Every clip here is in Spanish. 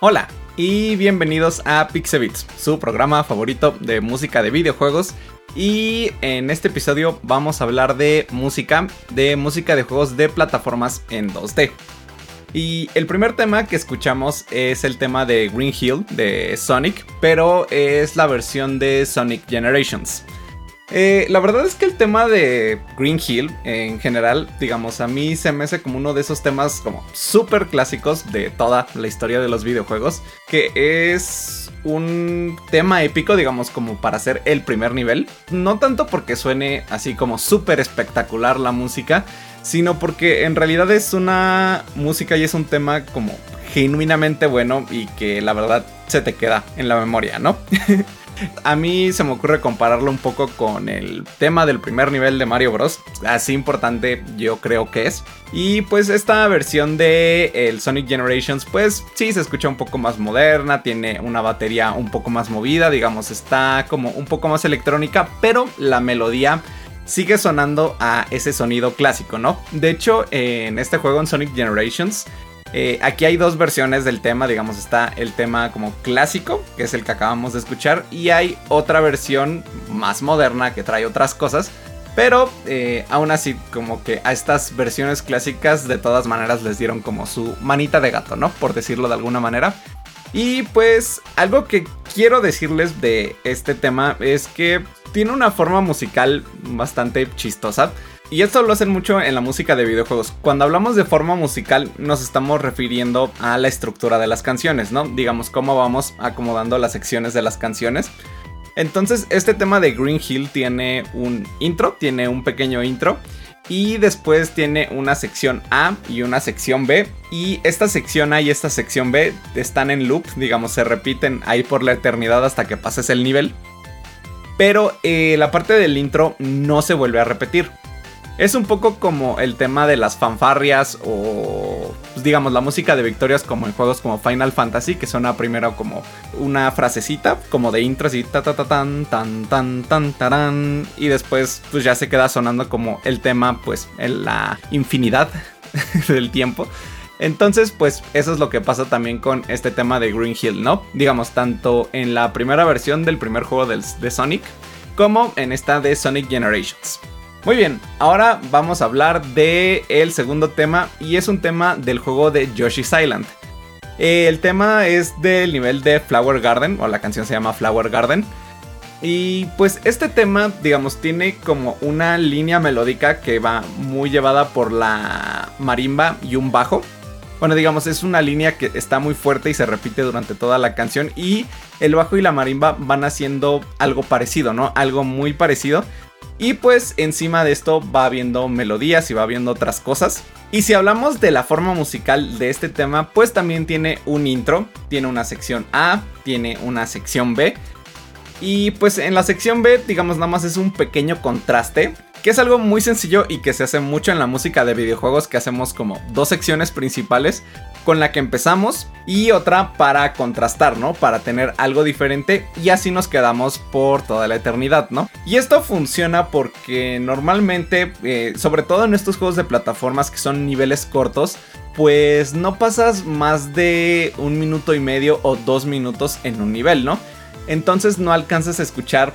Hola y bienvenidos a Pixebits, su programa favorito de música de videojuegos. Y en este episodio vamos a hablar de música, de música de juegos de plataformas en 2D. Y el primer tema que escuchamos es el tema de Green Hill de Sonic, pero es la versión de Sonic Generations. Eh, la verdad es que el tema de Green Hill en general, digamos, a mí se me hace como uno de esos temas como súper clásicos de toda la historia de los videojuegos, que es un tema épico, digamos, como para hacer el primer nivel. No tanto porque suene así como súper espectacular la música, sino porque en realidad es una música y es un tema como genuinamente bueno y que la verdad se te queda en la memoria, ¿no? A mí se me ocurre compararlo un poco con el tema del primer nivel de Mario Bros. Así importante yo creo que es. Y pues esta versión de el Sonic Generations pues sí se escucha un poco más moderna, tiene una batería un poco más movida, digamos está como un poco más electrónica, pero la melodía sigue sonando a ese sonido clásico, ¿no? De hecho, en este juego en Sonic Generations, eh, aquí hay dos versiones del tema, digamos, está el tema como clásico, que es el que acabamos de escuchar, y hay otra versión más moderna que trae otras cosas, pero eh, aún así, como que a estas versiones clásicas de todas maneras les dieron como su manita de gato, ¿no? Por decirlo de alguna manera. Y pues algo que quiero decirles de este tema es que tiene una forma musical bastante chistosa. Y esto lo hacen mucho en la música de videojuegos. Cuando hablamos de forma musical nos estamos refiriendo a la estructura de las canciones, ¿no? Digamos cómo vamos acomodando las secciones de las canciones. Entonces este tema de Green Hill tiene un intro, tiene un pequeño intro. Y después tiene una sección A y una sección B. Y esta sección A y esta sección B están en loop, digamos, se repiten ahí por la eternidad hasta que pases el nivel. Pero eh, la parte del intro no se vuelve a repetir. Es un poco como el tema de las fanfarrias o pues, digamos la música de victorias como en juegos como Final Fantasy que suena primero como una frasecita como de intro así ta ta ta tan tan tan tan tarán y después pues ya se queda sonando como el tema pues en la infinidad del tiempo. Entonces, pues eso es lo que pasa también con este tema de Green Hill, ¿no? Digamos, tanto en la primera versión del primer juego de Sonic, como en esta de Sonic Generations. Muy bien, ahora vamos a hablar del el segundo tema y es un tema del juego de Yoshi's Island. El tema es del nivel de Flower Garden, o la canción se llama Flower Garden. Y pues este tema, digamos, tiene como una línea melódica que va muy llevada por la marimba y un bajo. Bueno, digamos, es una línea que está muy fuerte y se repite durante toda la canción. Y el bajo y la marimba van haciendo algo parecido, ¿no? Algo muy parecido. Y pues encima de esto va habiendo melodías y va habiendo otras cosas. Y si hablamos de la forma musical de este tema, pues también tiene un intro, tiene una sección A, tiene una sección B. Y pues en la sección B, digamos, nada más es un pequeño contraste que es algo muy sencillo y que se hace mucho en la música de videojuegos, que hacemos como dos secciones principales con la que empezamos y otra para contrastar, ¿no? Para tener algo diferente y así nos quedamos por toda la eternidad, ¿no? Y esto funciona porque normalmente, eh, sobre todo en estos juegos de plataformas que son niveles cortos, pues no pasas más de un minuto y medio o dos minutos en un nivel, ¿no? Entonces no alcanzas a escuchar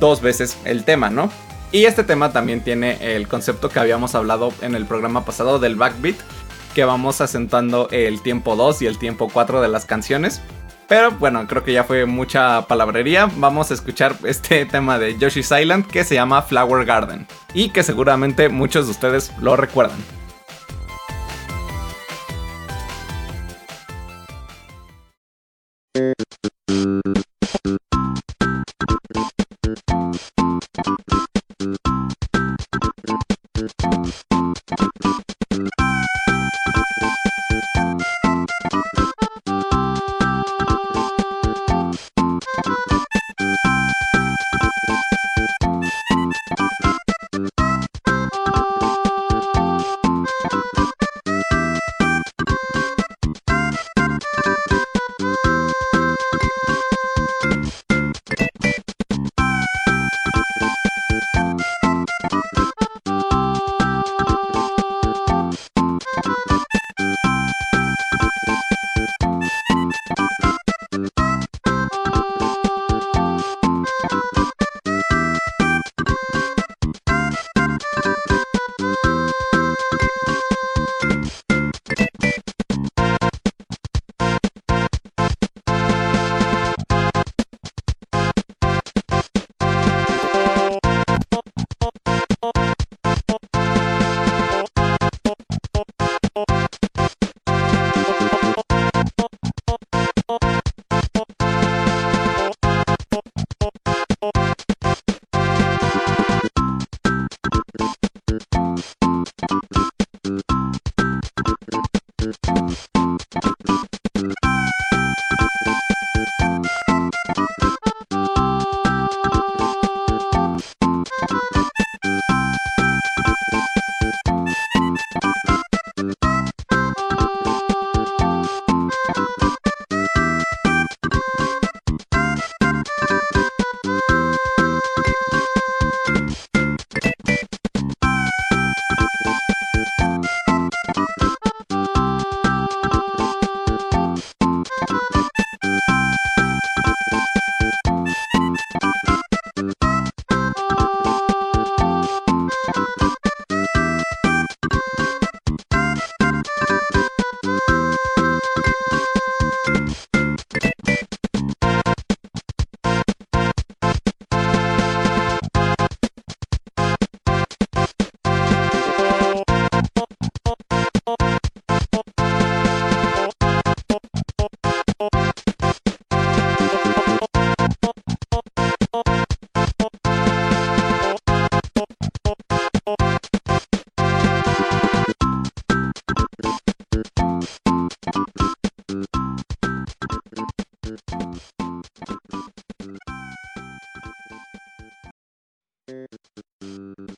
dos veces el tema, ¿no? Y este tema también tiene el concepto que habíamos hablado en el programa pasado del backbeat, que vamos asentando el tiempo 2 y el tiempo 4 de las canciones. Pero bueno, creo que ya fue mucha palabrería. Vamos a escuchar este tema de Yoshi's Island que se llama Flower Garden y que seguramente muchos de ustedes lo recuerdan.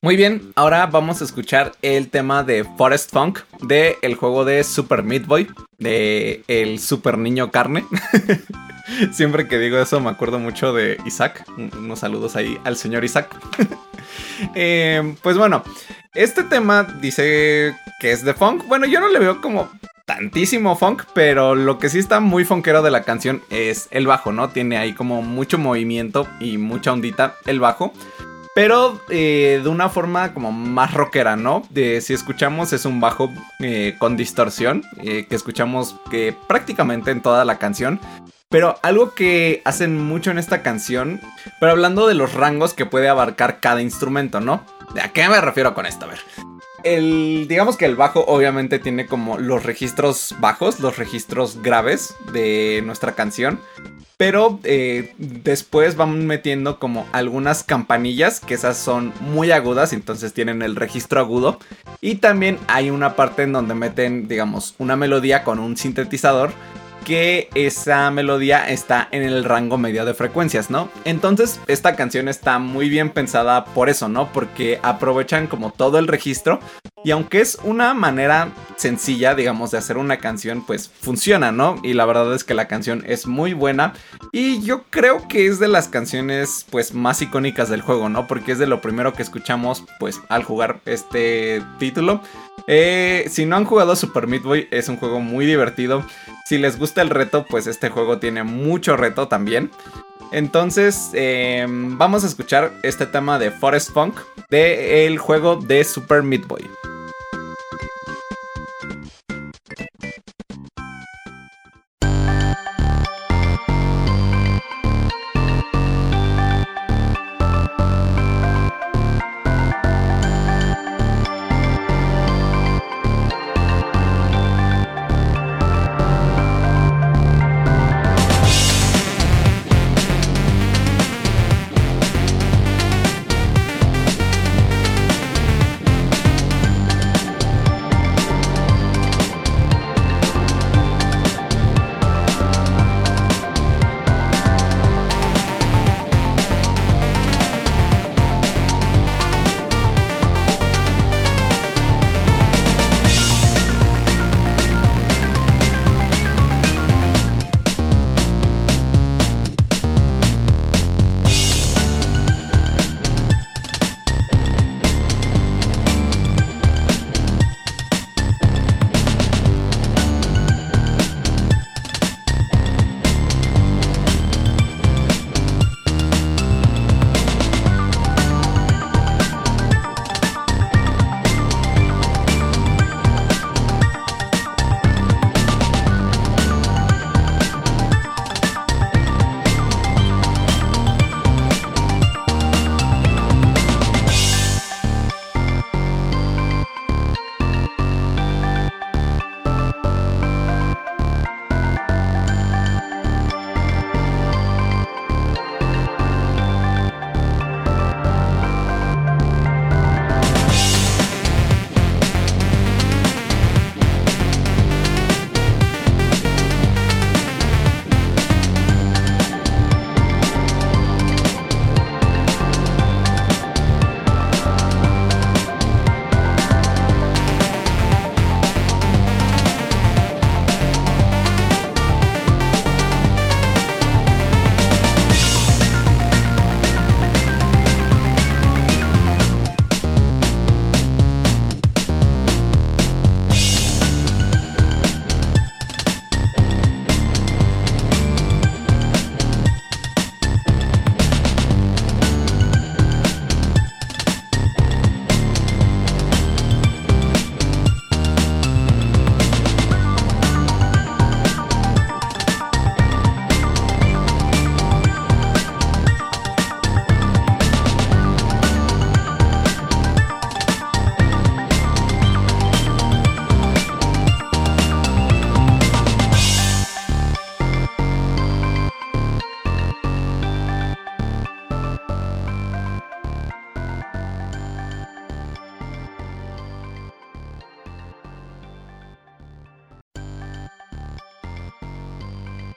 Muy bien, ahora vamos a escuchar el tema de Forest Funk de el juego de Super Meat Boy, de el Super Niño Carne. Siempre que digo eso me acuerdo mucho de Isaac. Unos saludos ahí al señor Isaac. Eh, pues bueno, este tema dice que es de funk. Bueno, yo no le veo como tantísimo funk, pero lo que sí está muy funkero de la canción es el bajo, ¿no? Tiene ahí como mucho movimiento y mucha ondita el bajo. Pero eh, de una forma como más rockera, ¿no? De, si escuchamos es un bajo eh, con distorsión, que escuchamos prácticamente en toda la canción. Pero algo que hacen mucho en esta canción, pero hablando de los rangos que puede abarcar cada instrumento, ¿no? ¿A qué me refiero con esto? A ver. El, digamos que el bajo obviamente tiene como los registros bajos, los registros graves de nuestra canción. Pero eh, después van metiendo como algunas campanillas que esas son muy agudas, entonces tienen el registro agudo. Y también hay una parte en donde meten, digamos, una melodía con un sintetizador que esa melodía está en el rango medio de frecuencias, ¿no? Entonces esta canción está muy bien pensada por eso, ¿no? Porque aprovechan como todo el registro y aunque es una manera sencilla, digamos, de hacer una canción, pues funciona, ¿no? Y la verdad es que la canción es muy buena y yo creo que es de las canciones pues más icónicas del juego, ¿no? Porque es de lo primero que escuchamos pues al jugar este título. Eh, si no han jugado Super Meat Boy, es un juego muy divertido. Si les gusta el reto, pues este juego tiene mucho reto también. Entonces, em, vamos a escuchar este tema de Forest Funk del juego de Super Meat Boy.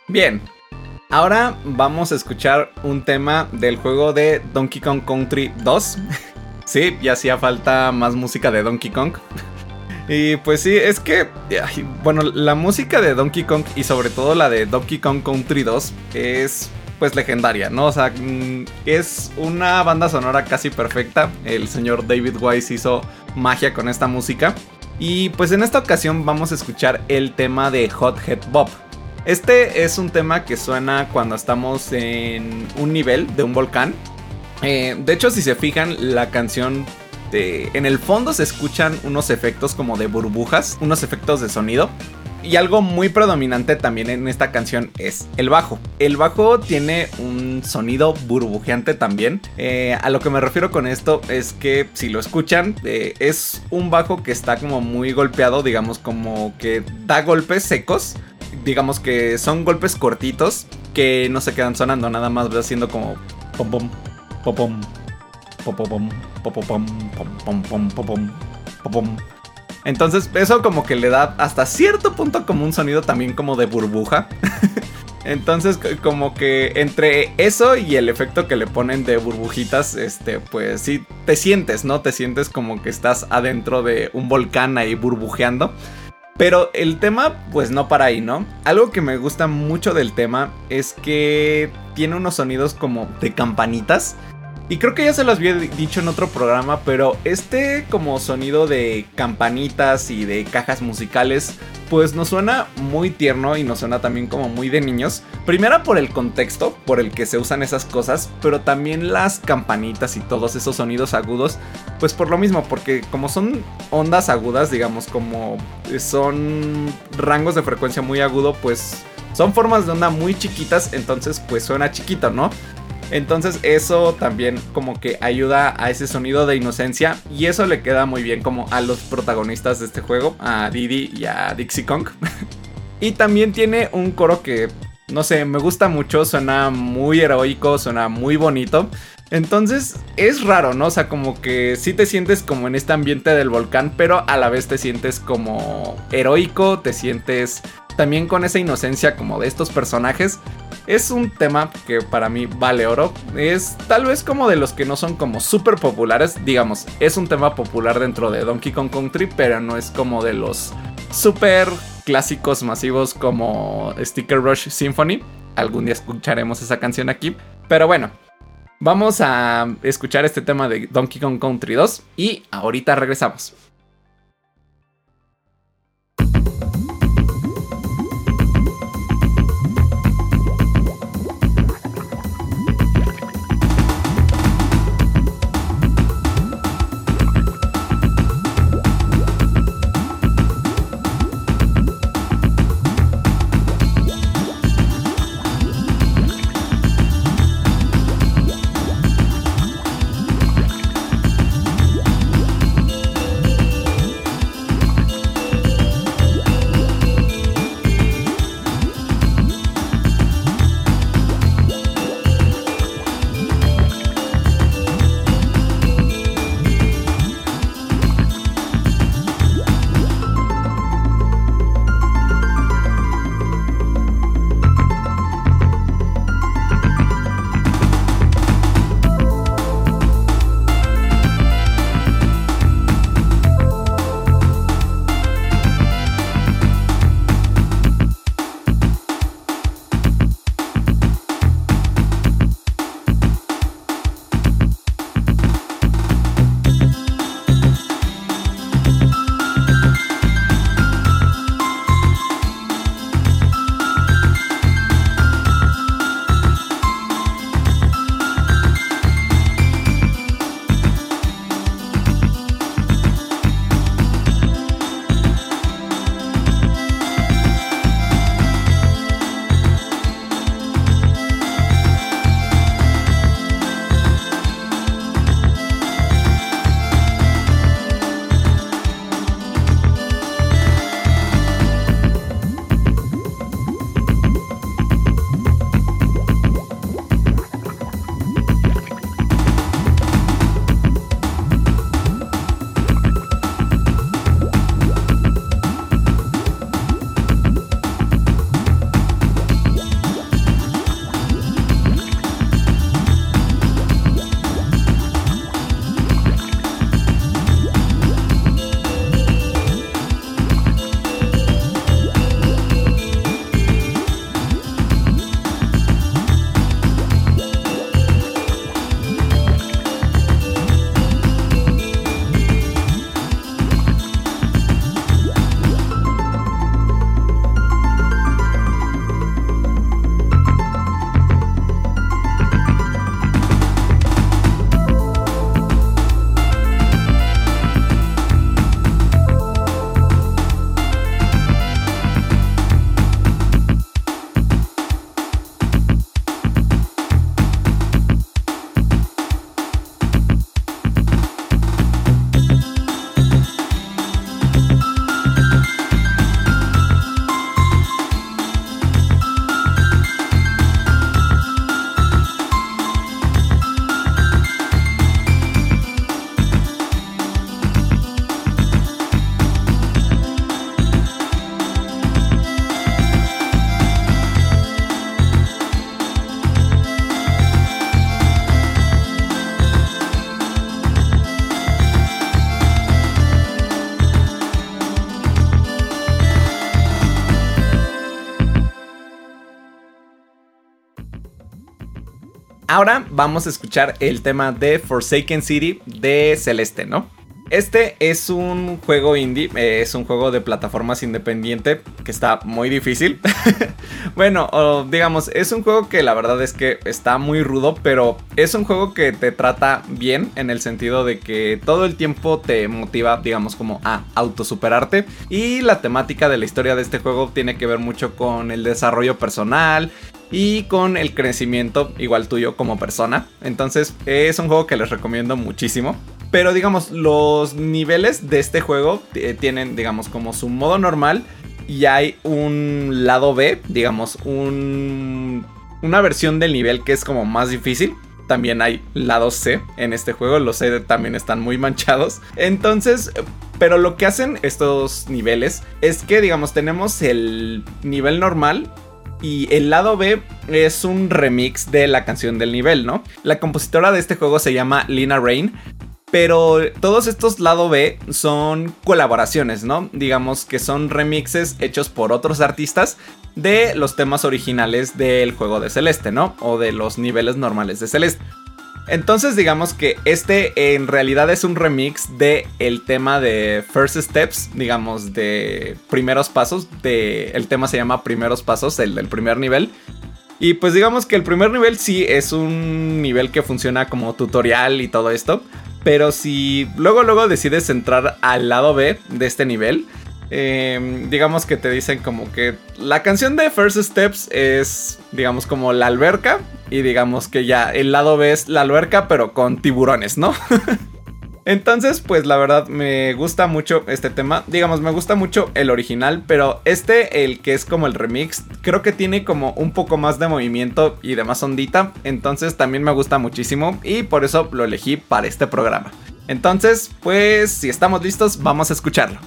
Bien, ahora vamos a escuchar un tema del juego de Donkey Kong Country 2. Sí, ya hacía falta más música de Donkey Kong. y pues sí, es que, bueno, la música de Donkey Kong y sobre todo la de Donkey Kong Country 2 es pues legendaria, ¿no? O sea, mm, es una banda sonora casi perfecta. El señor David Wise hizo magia con esta música. Y pues en esta ocasión vamos a escuchar el tema de Hot Head Bob. Este es un tema que suena cuando estamos en un nivel de un volcán. Eh, de hecho, si se fijan, la canción de, en el fondo se escuchan unos efectos como de burbujas, unos efectos de sonido. Y algo muy predominante también en esta canción es el bajo. El bajo tiene un sonido burbujeante también. A lo que me refiero con esto es que si lo escuchan, es un bajo que está como muy golpeado, digamos como que da golpes secos. Digamos que son golpes cortitos que no se quedan sonando, nada más haciendo como pom pom, pom, pom pom, pom pom, pom pom, pom pom, pom pom entonces eso como que le da hasta cierto punto como un sonido también como de burbuja. Entonces como que entre eso y el efecto que le ponen de burbujitas, este, pues sí, te sientes, ¿no? Te sientes como que estás adentro de un volcán ahí burbujeando. Pero el tema, pues no para ahí, ¿no? Algo que me gusta mucho del tema es que tiene unos sonidos como de campanitas. Y creo que ya se los había dicho en otro programa, pero este como sonido de campanitas y de cajas musicales, pues nos suena muy tierno y nos suena también como muy de niños. Primero por el contexto por el que se usan esas cosas, pero también las campanitas y todos esos sonidos agudos, pues por lo mismo, porque como son ondas agudas, digamos, como son rangos de frecuencia muy agudo, pues son formas de onda muy chiquitas, entonces pues suena chiquito, ¿no? Entonces eso también como que ayuda a ese sonido de inocencia y eso le queda muy bien como a los protagonistas de este juego, a Didi y a Dixie Kong. y también tiene un coro que, no sé, me gusta mucho, suena muy heroico, suena muy bonito. Entonces es raro, ¿no? O sea, como que sí te sientes como en este ambiente del volcán, pero a la vez te sientes como heroico, te sientes también con esa inocencia como de estos personajes. Es un tema que para mí vale oro. Es tal vez como de los que no son como súper populares. Digamos, es un tema popular dentro de Donkey Kong Country, pero no es como de los súper clásicos masivos como Sticker Rush Symphony. Algún día escucharemos esa canción aquí. Pero bueno, vamos a escuchar este tema de Donkey Kong Country 2 y ahorita regresamos. Ahora vamos a escuchar el tema de Forsaken City de Celeste, ¿no? Este es un juego indie, eh, es un juego de plataformas independiente que está muy difícil. bueno, digamos, es un juego que la verdad es que está muy rudo, pero es un juego que te trata bien en el sentido de que todo el tiempo te motiva, digamos, como a autosuperarte. Y la temática de la historia de este juego tiene que ver mucho con el desarrollo personal y con el crecimiento igual tuyo como persona. Entonces es un juego que les recomiendo muchísimo. Pero digamos, los niveles de este juego eh, tienen, digamos, como su modo normal. Y hay un lado B, digamos, un, una versión del nivel que es como más difícil. También hay lado C en este juego. Los C también están muy manchados. Entonces, pero lo que hacen estos niveles es que, digamos, tenemos el nivel normal y el lado B es un remix de la canción del nivel, ¿no? La compositora de este juego se llama Lina Rain. Pero todos estos lado B son colaboraciones, ¿no? Digamos que son remixes hechos por otros artistas de los temas originales del juego de Celeste, ¿no? O de los niveles normales de Celeste. Entonces digamos que este en realidad es un remix de el tema de First Steps, digamos de primeros pasos, de el tema se llama Primeros Pasos, el del primer nivel. Y pues digamos que el primer nivel sí es un nivel que funciona como tutorial y todo esto, pero si luego, luego decides entrar al lado B de este nivel, em, digamos que te dicen como que la canción de First Steps es, digamos, como la alberca. Y digamos que ya el lado B es la alberca, pero con tiburones, ¿no? Entonces, pues la verdad me gusta mucho este tema. Digamos, me gusta mucho el original, pero este, el que es como el remix, creo que tiene como un poco más de movimiento y de más ondita. Entonces también me gusta muchísimo y por eso lo elegí para este programa. Entonces, pues si estamos listos, vamos a escucharlo.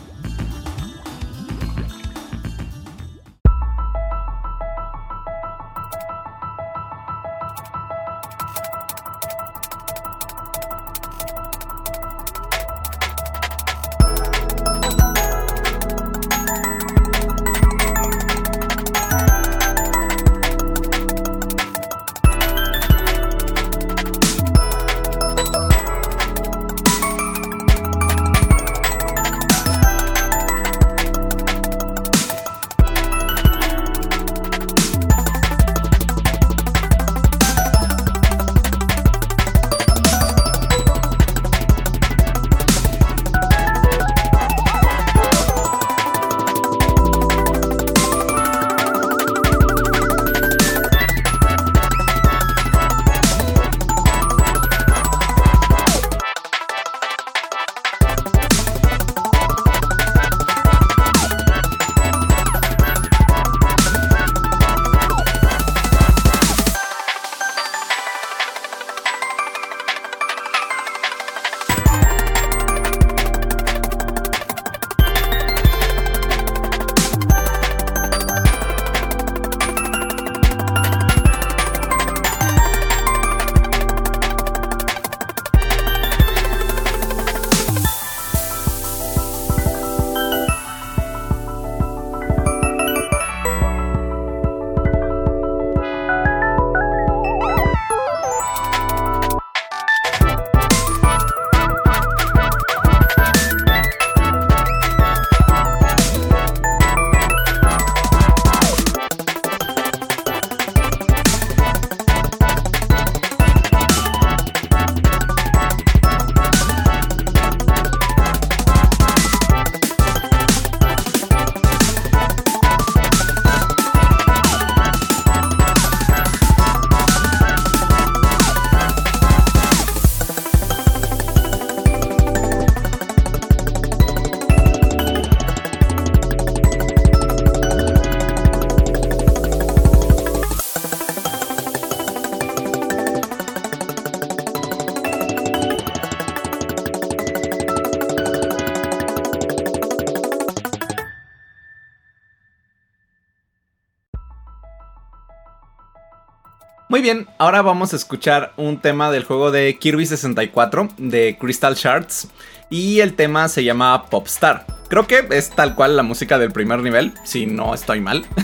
Muy bien, ahora vamos a escuchar un tema del juego de Kirby 64 de Crystal Shards y el tema se llama Popstar. Creo que es tal cual la música del primer nivel, si no estoy mal.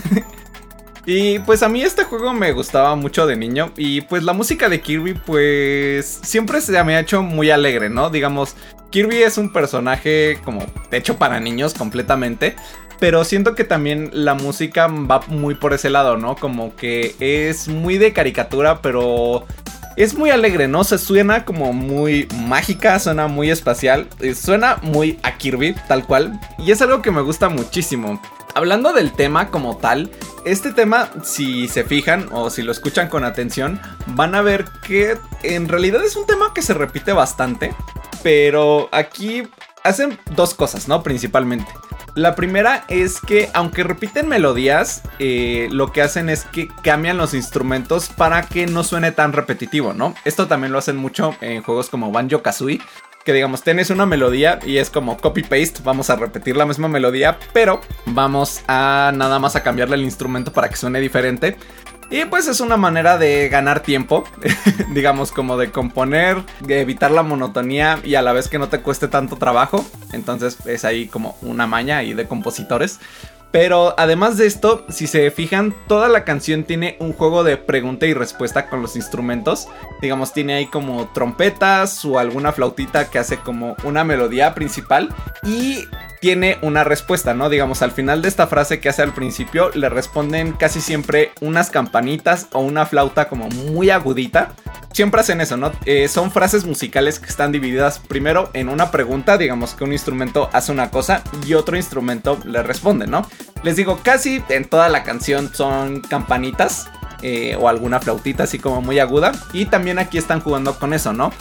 Y pues a mí este juego me gustaba mucho de niño y pues la música de Kirby pues siempre se me ha hecho muy alegre, ¿no? Digamos, Kirby es un personaje como hecho para niños completamente, pero siento que también la música va muy por ese lado, ¿no? Como que es muy de caricatura, pero es muy alegre, ¿no? Se suena como muy mágica, suena muy espacial, eh, suena muy a Kirby, tal cual, y es algo que me gusta muchísimo. Hablando del tema como tal, este tema, si se fijan o si lo escuchan con atención, van a ver que en realidad es un tema que se repite bastante, pero aquí hacen dos cosas, ¿no? Principalmente. La primera es que aunque repiten melodías, eh, lo que hacen es que cambian los instrumentos para que no suene tan repetitivo, ¿no? Esto también lo hacen mucho en juegos como Banjo Kazooie. Que digamos, tienes una melodía y es como copy-paste, vamos a repetir la misma melodía, pero vamos a nada más a cambiarle el instrumento para que suene diferente. Y pues es una manera de ganar tiempo, digamos como de componer, de evitar la monotonía y a la vez que no te cueste tanto trabajo. Entonces es ahí como una maña ahí de compositores. Pero además de esto, si se fijan, toda la canción tiene un juego de pregunta y respuesta con los instrumentos. Digamos, tiene ahí como trompetas o alguna flautita que hace como una melodía principal. Y tiene una respuesta, ¿no? Digamos, al final de esta frase que hace al principio, le responden casi siempre unas campanitas o una flauta como muy agudita. Siempre hacen eso, ¿no? Eh, son frases musicales que están divididas primero en una pregunta, digamos que un instrumento hace una cosa y otro instrumento le responde, ¿no? Les digo, casi en toda la canción son campanitas. Eh, o alguna flautita así como muy aguda. Y también aquí están jugando con eso, ¿no?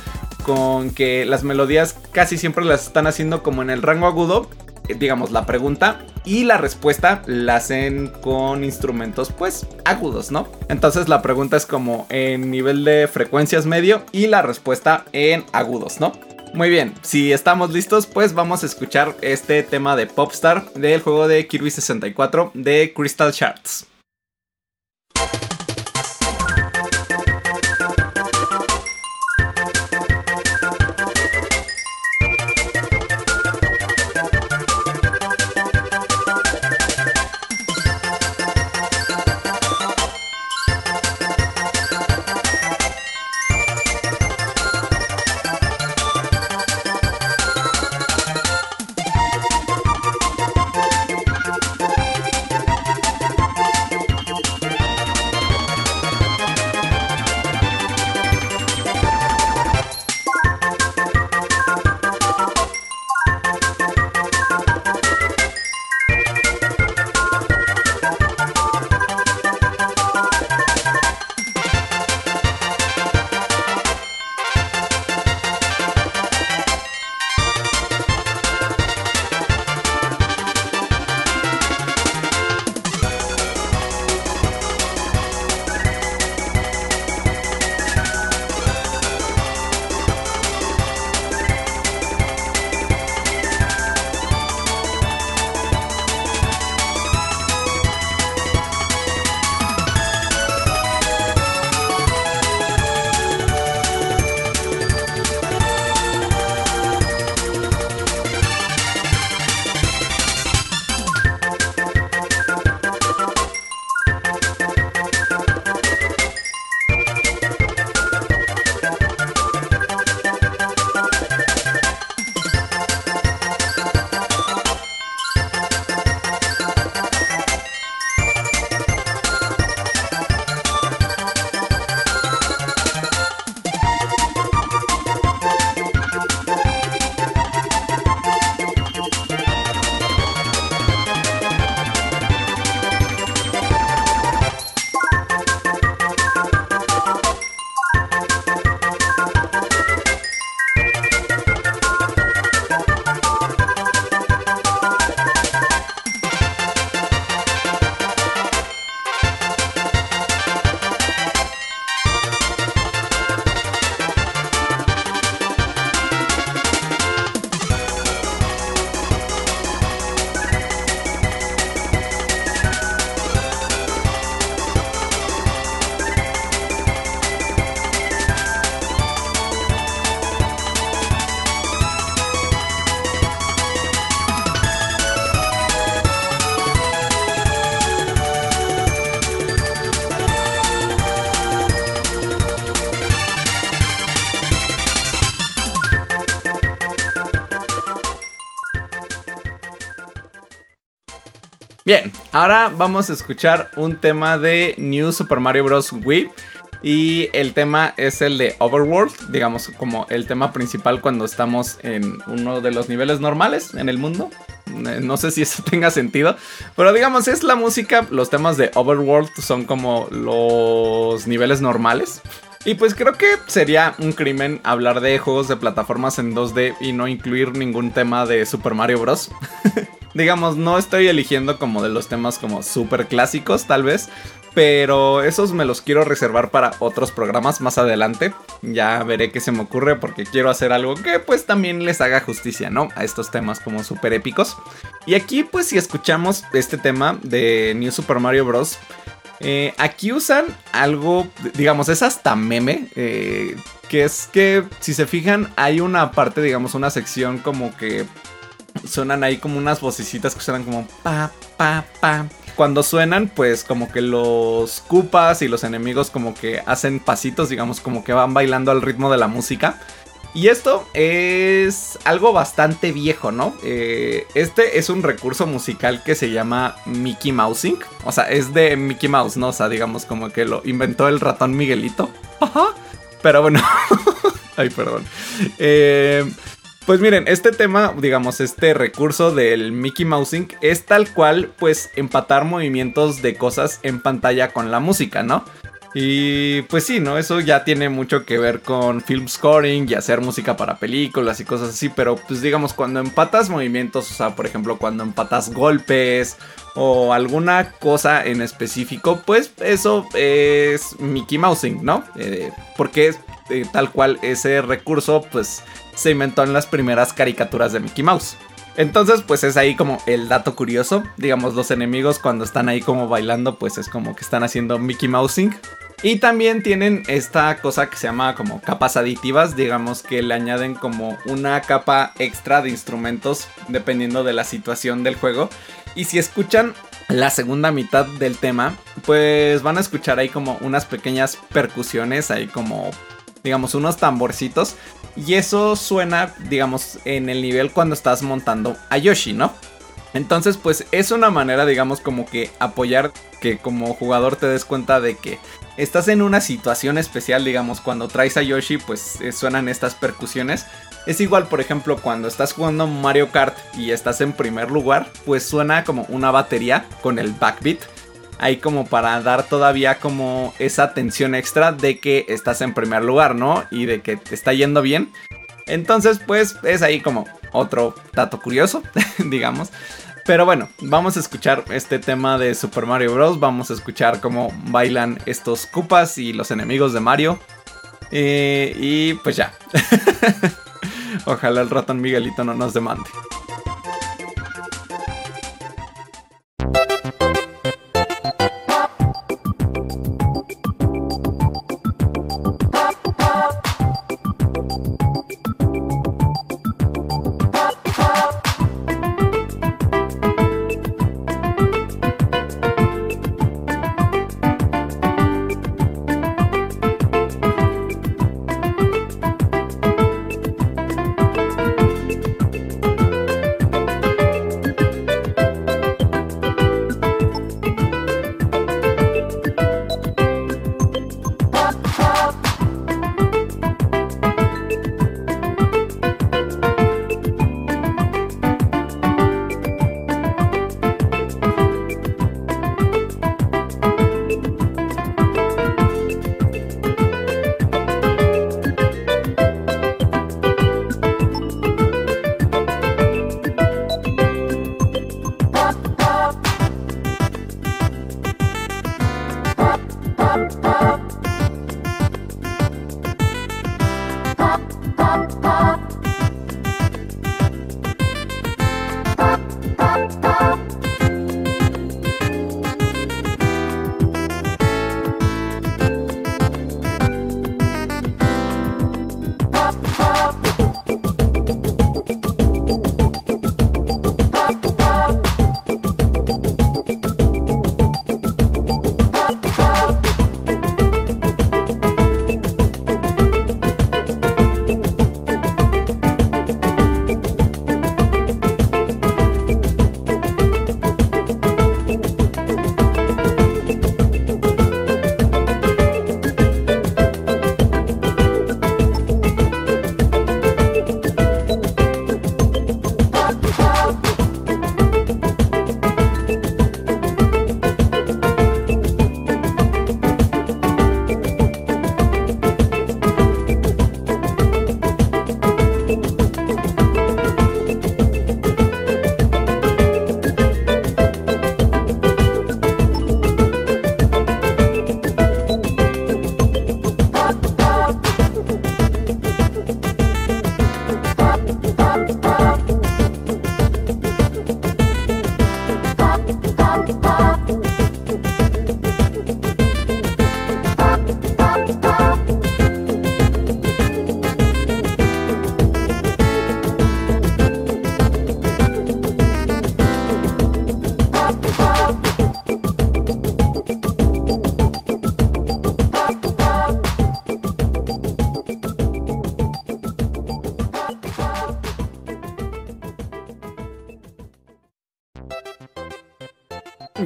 Con que las melodías casi siempre las están haciendo como en el rango agudo digamos, la pregunta y la respuesta la hacen con instrumentos, pues, agudos, ¿no? Entonces la pregunta es como en nivel de frecuencias medio y la respuesta en agudos, ¿no? Muy bien, si estamos listos, pues vamos a escuchar este tema de Popstar del juego de Kirby 64 de Crystal Shards. Ahora vamos a escuchar un tema de New Super Mario Bros. Wii. Y el tema es el de Overworld, digamos como el tema principal cuando estamos en uno de los niveles normales en el mundo. Eh, no sé si eso tenga sentido, pero digamos es la música, los temas de Overworld son como los niveles normales. Y pues creo que sería un crimen hablar de juegos de plataformas en 2D y no incluir ningún tema de Super Mario Bros. digamos, no estoy eligiendo como de los temas como super clásicos tal vez, pero esos me los quiero reservar para otros programas más adelante. Ya veré qué se me ocurre porque quiero hacer algo que pues también les haga justicia, ¿no? A estos temas como súper épicos. Y aquí pues si escuchamos este tema de New Super Mario Bros. Eh, aquí usan algo, digamos, es hasta meme. Eh, que es que si se fijan hay una parte, digamos, una sección como que suenan ahí como unas vocecitas que suenan como pa, pa, pa cuando suenan, pues como que los cupas y los enemigos como que hacen pasitos, digamos, como que van bailando al ritmo de la música. Y esto es algo bastante viejo, ¿no? Eh, este es un recurso musical que se llama Mickey Mousing. O sea, es de Mickey Mouse, ¿no? O sea, digamos como que lo inventó el ratón Miguelito. Ajá. Pero bueno. Ay, perdón. Eh, pues miren, este tema, digamos, este recurso del Mickey Mousing es tal cual, pues, empatar movimientos de cosas en pantalla con la música, ¿no? Y pues sí, ¿no? Eso ya tiene mucho que ver con film scoring y hacer música para películas y cosas así, pero pues digamos, cuando empatas movimientos, o sea, por ejemplo, cuando empatas golpes o alguna cosa en específico, pues eso es Mickey Mousing, ¿no? Eh, porque tal cual ese recurso, pues se inventó en las primeras caricaturas de Mickey Mouse. Entonces, pues es ahí como el dato curioso. Digamos, los enemigos cuando están ahí como bailando, pues es como que están haciendo Mickey Mousing. Y también tienen esta cosa que se llama como capas aditivas, digamos que le añaden como una capa extra de instrumentos dependiendo de la situación del juego. Y si escuchan la segunda mitad del tema, pues van a escuchar ahí como unas pequeñas percusiones, ahí como digamos unos tamborcitos y eso suena, digamos, en el nivel cuando estás montando a Yoshi, ¿no? Entonces, pues es una manera, digamos, como que apoyar que como jugador te des cuenta de que estás en una situación especial, digamos, cuando traes a Yoshi, pues eh, suenan estas percusiones. Es igual, por ejemplo, cuando estás jugando Mario Kart y estás en primer lugar, pues suena como una batería con el backbeat ahí como para dar todavía como esa tensión extra de que estás en primer lugar, ¿no? Y de que te está yendo bien. Entonces, pues es ahí como otro dato curioso, digamos. Pero bueno, vamos a escuchar este tema de Super Mario Bros. Vamos a escuchar cómo bailan estos cupas y los enemigos de Mario. Eh, y pues ya. Ojalá el ratón Miguelito no nos demande.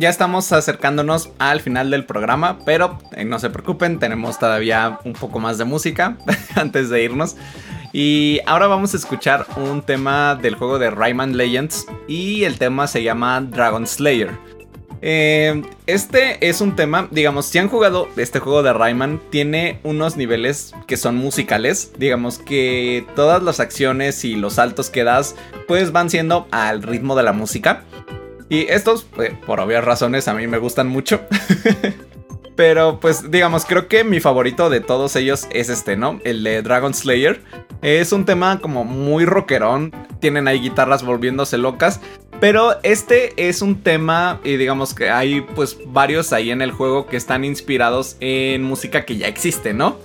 Ya estamos acercándonos al final del programa, pero eh, no se preocupen, tenemos todavía un poco más de música antes de irnos. Y ahora vamos a escuchar un tema del juego de Rayman Legends y el tema se llama Dragon Slayer. Eh, este es un tema, digamos, si han jugado este juego de Rayman, tiene unos niveles que son musicales. Digamos que todas las acciones y los saltos que das, pues van siendo al ritmo de la música. Y estos, pues, por obvias razones, a mí me gustan mucho. Pero pues digamos, creo que mi favorito de todos ellos es este, ¿no? El de Dragon Slayer. Es un tema como muy rockerón. Tienen ahí guitarras volviéndose locas. Pero este es un tema y digamos que hay pues varios ahí en el juego que están inspirados en música que ya existe, ¿no?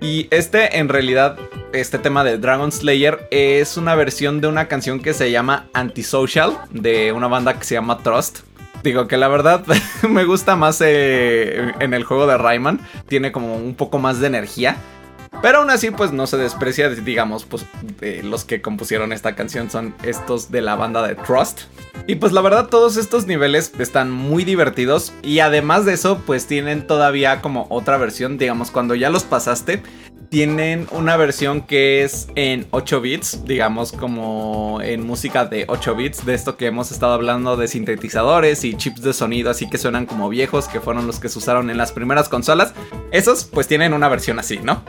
Y este en realidad, este tema de Dragon Slayer es una versión de una canción que se llama Antisocial de una banda que se llama Trust. Digo que la verdad me gusta más eh, en el juego de Rayman, tiene como un poco más de energía. Pero aún así, pues no se desprecia, digamos, pues los que compusieron esta canción son estos de la banda de Trust. Y pues la verdad, todos estos niveles están muy divertidos. Y además de eso, pues tienen todavía como otra versión, digamos, cuando ya los pasaste, tienen una versión que es en 8 bits, digamos como en música de 8 bits, de esto que hemos estado hablando de sintetizadores y chips de sonido así que suenan como viejos, que fueron los que se usaron en las primeras consolas. Esos pues tienen una versión así, ¿no?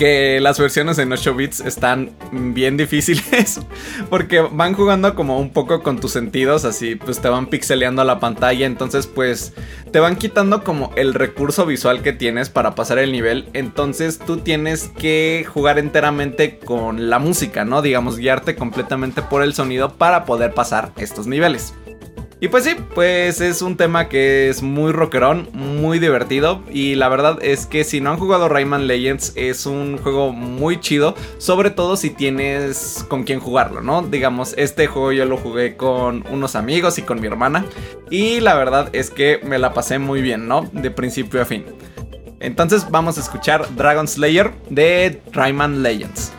Que las versiones en 8 bits están bien difíciles porque van jugando como un poco con tus sentidos, así pues te van pixeleando la pantalla, entonces pues te van quitando como el recurso visual que tienes para pasar el nivel, entonces tú tienes que jugar enteramente con la música, ¿no? Digamos, guiarte completamente por el sonido para poder pasar estos niveles. Y pues sí, pues es un tema que es muy rockerón, muy divertido. Y la verdad es que si no han jugado Rayman Legends, es un juego muy chido. Sobre todo si tienes con quién jugarlo, ¿no? Digamos, este juego yo lo jugué con unos amigos y con mi hermana. Y la verdad es que me la pasé muy bien, ¿no? De principio a fin. Entonces vamos a escuchar Dragon Slayer de Rayman Legends.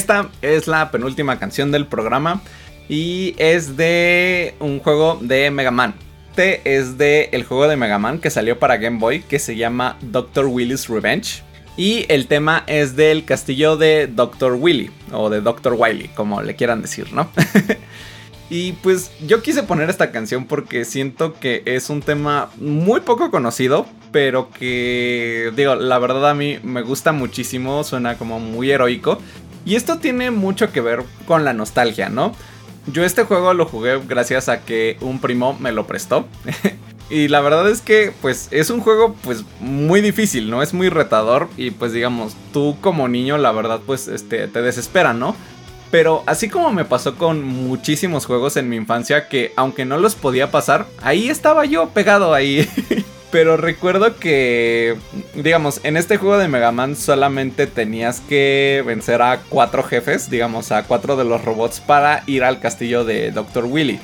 Esta es la penúltima canción del programa y es de un juego de Mega Man. Este es de el juego de Mega Man que salió para Game Boy que se llama Dr. Willy's Revenge. Y el tema es del castillo de Dr. Willy o de Dr. Wily, como le quieran decir, ¿no? y pues yo quise poner esta canción porque siento que es un tema muy poco conocido, pero que, digo, la verdad a mí me gusta muchísimo, suena como muy heroico. Y esto tiene mucho que ver con la nostalgia, ¿no? Yo este juego lo jugué gracias a que un primo me lo prestó. y la verdad es que pues es un juego pues muy difícil, ¿no? Es muy retador y pues digamos, tú como niño la verdad pues este te desespera, ¿no? Pero así como me pasó con muchísimos juegos en mi infancia que aunque no los podía pasar, ahí estaba yo pegado ahí. Pero recuerdo que, digamos, en este juego de Mega Man solamente tenías que vencer a cuatro jefes, digamos, a cuatro de los robots para ir al castillo de Dr. Willy.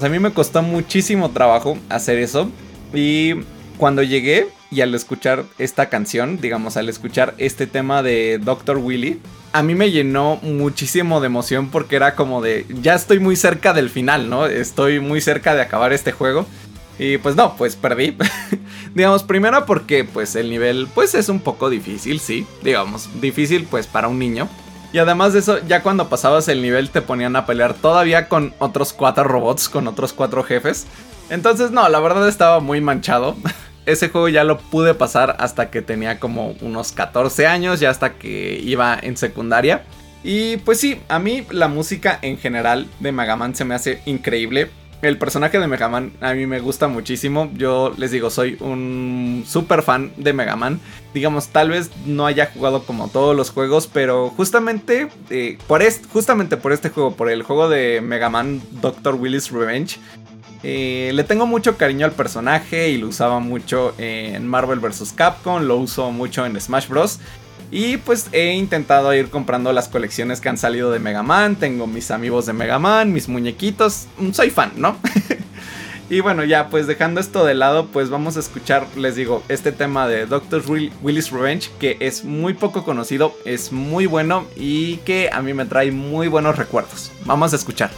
a mí me costó muchísimo trabajo hacer eso. Y cuando llegué y al escuchar esta canción, digamos, al escuchar este tema de Dr. Willy, a mí me llenó muchísimo de emoción porque era como de, ya estoy muy cerca del final, ¿no? Estoy muy cerca de acabar este juego. Y pues no, pues perdí. digamos, primero porque pues el nivel pues es un poco difícil, sí. Digamos, difícil pues para un niño. Y además de eso, ya cuando pasabas el nivel te ponían a pelear todavía con otros cuatro robots, con otros cuatro jefes. Entonces no, la verdad estaba muy manchado. Ese juego ya lo pude pasar hasta que tenía como unos 14 años, ya hasta que iba en secundaria. Y pues sí, a mí la música en general de Mega Man se me hace increíble el personaje de Mega Man a mí me gusta muchísimo. Yo les digo, soy un super fan de Mega Man. Digamos, tal vez no haya jugado como todos los juegos, pero justamente, eh, por justamente por este juego, por el juego de Mega Man Dr. Willis Revenge, eh, le tengo mucho cariño al personaje y lo usaba mucho en Marvel vs. Capcom, lo uso mucho en Smash Bros. Y pues he intentado ir comprando las colecciones que han salido de Mega Man. Tengo mis amigos de Mega Man, mis muñequitos. Mm, soy fan, ¿no? y bueno, ya pues dejando esto de lado, pues vamos a escuchar, les digo, este tema de Dr. Willis Revenge, que es muy poco conocido, es muy bueno y que a mí me trae muy buenos recuerdos. Vamos a escuchar.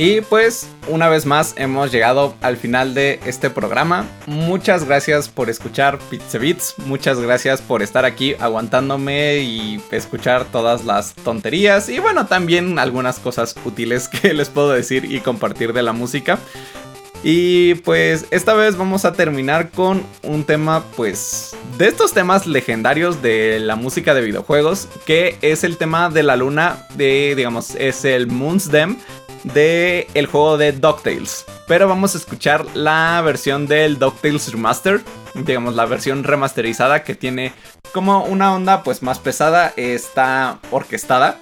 Y pues una vez más hemos llegado al final de este programa. Muchas gracias por escuchar Pizza Beats. Muchas gracias por estar aquí aguantándome y escuchar todas las tonterías. Y bueno, también algunas cosas útiles que les puedo decir y compartir de la música. Y pues esta vez vamos a terminar con un tema pues de estos temas legendarios de la música de videojuegos, que es el tema de la luna de digamos es el Moon's Dem de el juego de DuckTales. Pero vamos a escuchar la versión del DuckTales Remaster, digamos la versión remasterizada que tiene como una onda pues más pesada, está orquestada.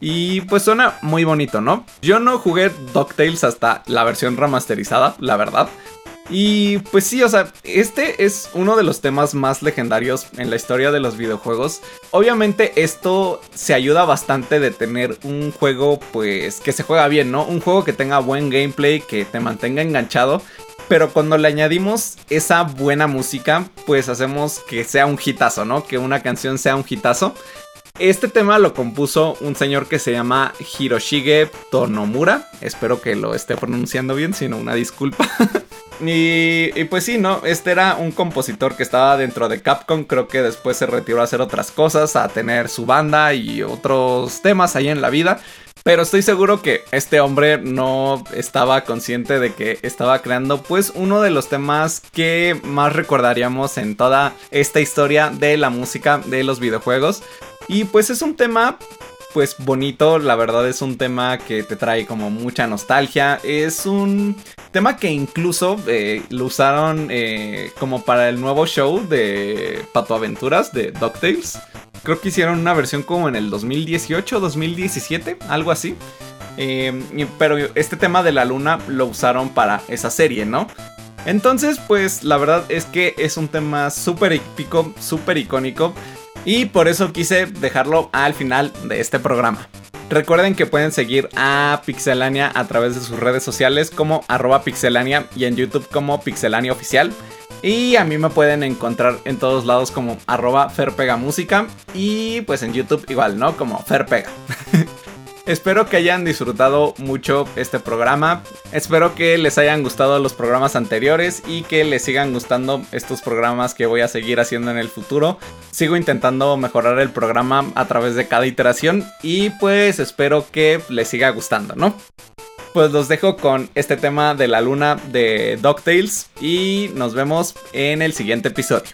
Y pues suena muy bonito, ¿no? Yo no jugué DuckTales hasta la versión remasterizada, la verdad. Y pues sí, o sea, este es uno de los temas más legendarios en la historia de los videojuegos. Obviamente esto se ayuda bastante de tener un juego pues que se juega bien, ¿no? Un juego que tenga buen gameplay, que te mantenga enganchado. Pero cuando le añadimos esa buena música, pues hacemos que sea un hitazo, ¿no? Que una canción sea un hitazo. Este tema lo compuso un señor que se llama Hiroshige Tonomura. Espero que lo esté pronunciando bien, si no, una disculpa. y, pues sí, ¿no? Este era un compositor que estaba dentro de Capcom. Creo que después se retiró a hacer otras cosas, a tener su banda y otros temas ahí en la vida. Pero estoy seguro que este hombre no estaba consciente de que estaba creando pues uno de los temas que más recordaríamos en toda esta historia de la música de los videojuegos. Y pues es un tema pues bonito, la verdad es un tema que te trae como mucha nostalgia, es un tema que incluso eh, lo usaron eh, como para el nuevo show de Pato Aventuras de DuckTales. Creo que hicieron una versión como en el 2018, 2017, algo así. Eh, pero este tema de la luna lo usaron para esa serie, ¿no? Entonces, pues la verdad es que es un tema súper épico, súper icónico. Y por eso quise dejarlo al final de este programa. Recuerden que pueden seguir a Pixelania a través de sus redes sociales como arroba pixelania y en YouTube como pixelania oficial. Y a mí me pueden encontrar en todos lados como arroba ferpegamúsica y pues en YouTube igual, ¿no? Como ferpega. Espero que hayan disfrutado mucho este programa. Espero que les hayan gustado los programas anteriores y que les sigan gustando estos programas que voy a seguir haciendo en el futuro. Sigo intentando mejorar el programa a través de cada iteración y pues espero que les siga gustando, ¿no? Pues los dejo con este tema de la luna de DuckTales y nos vemos en el siguiente episodio.